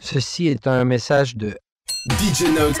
Ceci est un message de DJ Note.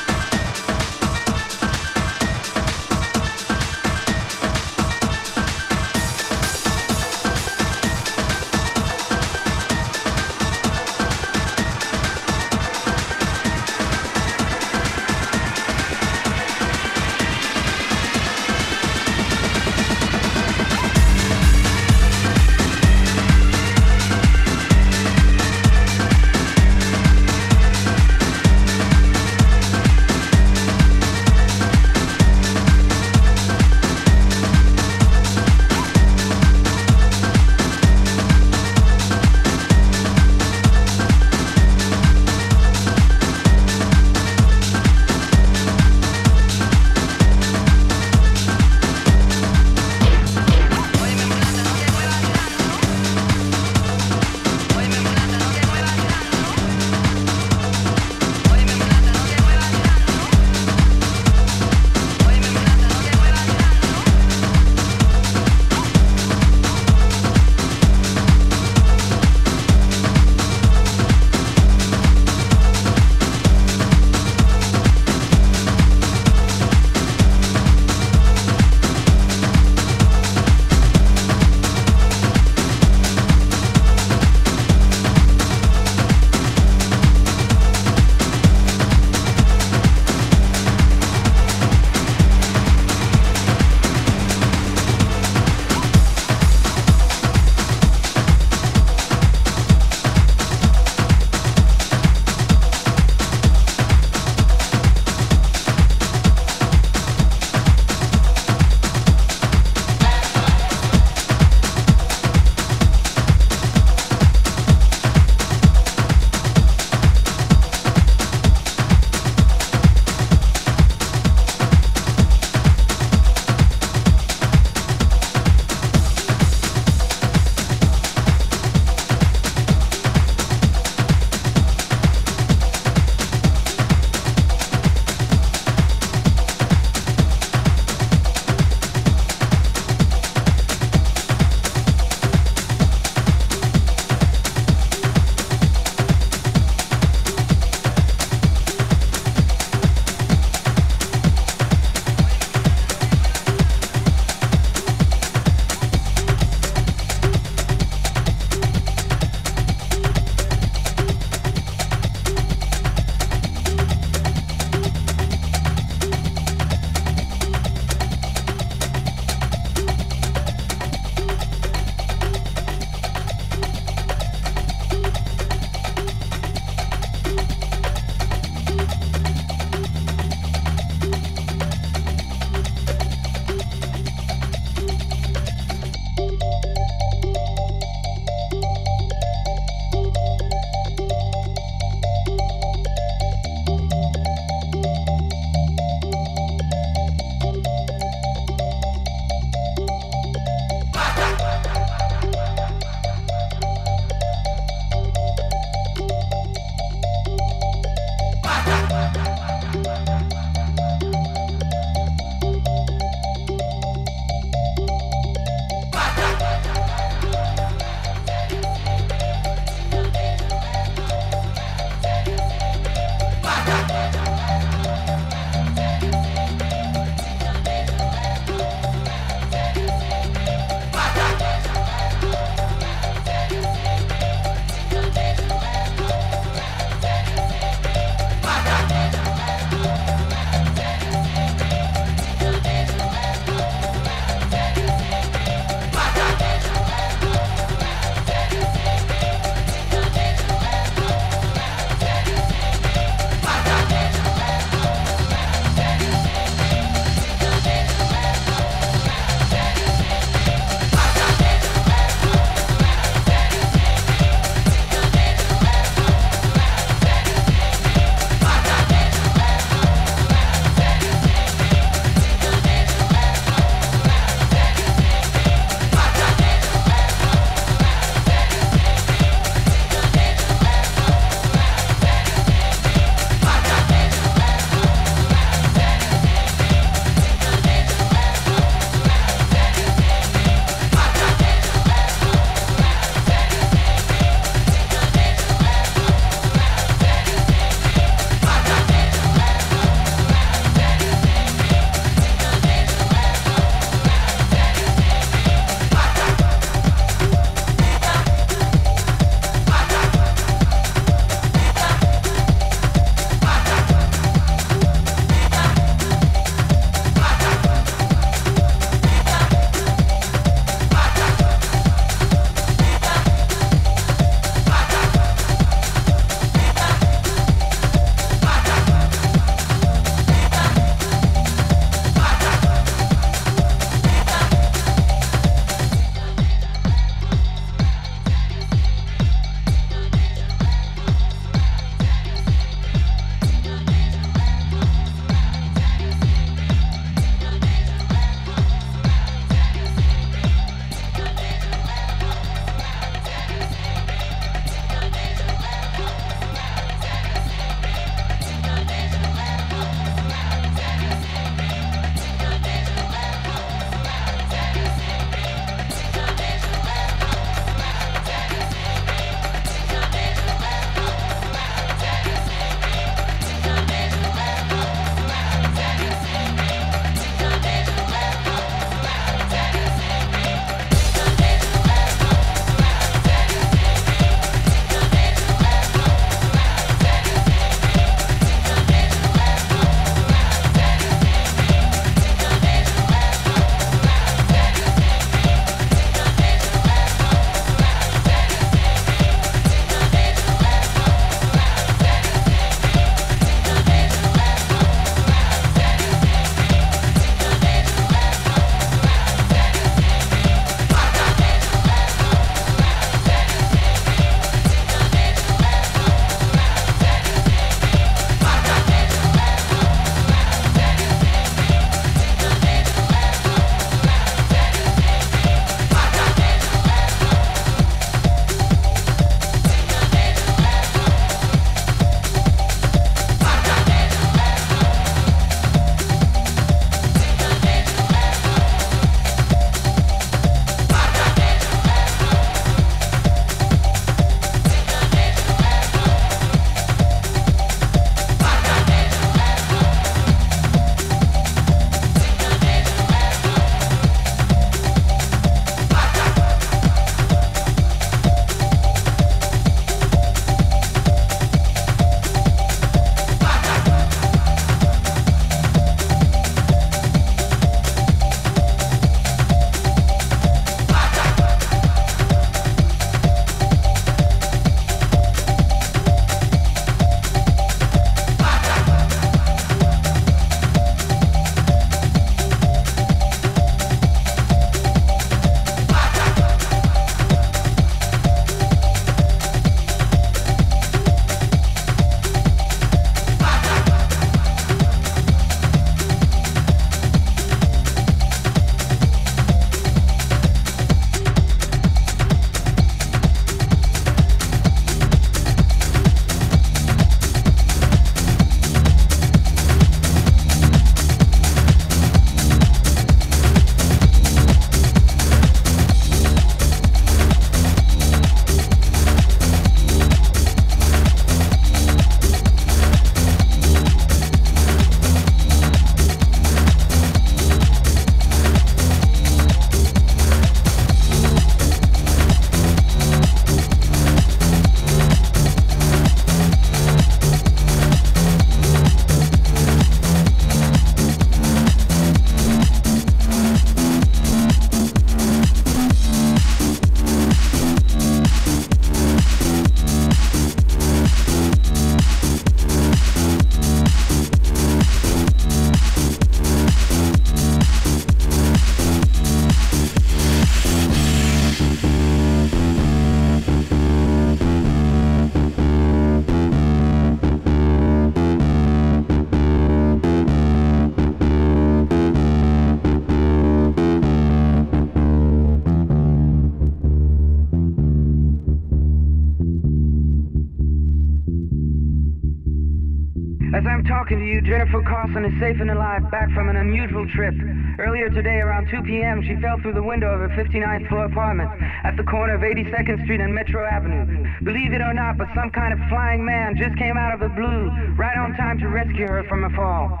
Talking to you, Jennifer Carlson is safe and alive, back from an unusual trip. Earlier today, around 2 p.m., she fell through the window of her 59th floor apartment at the corner of 82nd Street and Metro Avenue. Believe it or not, but some kind of flying man just came out of the blue, right on time to rescue her from a fall.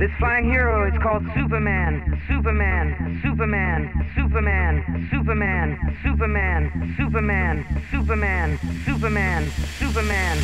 This flying hero is called Superman. Superman. Superman. Superman. Superman. Superman. Superman. Superman. Superman. Superman.